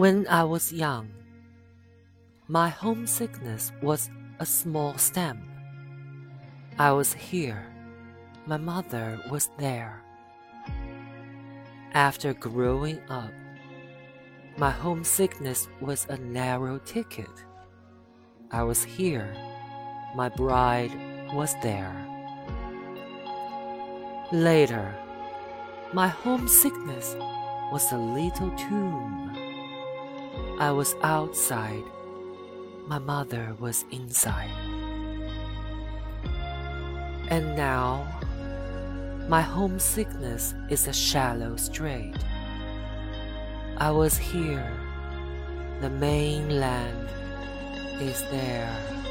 When I was young, my homesickness was a small stamp. I was here, my mother was there. After growing up, my homesickness was a narrow ticket. I was here, my bride was there. Later, my homesickness was a little tomb. I was outside, my mother was inside. And now, my homesickness is a shallow strait. I was here, the mainland is there.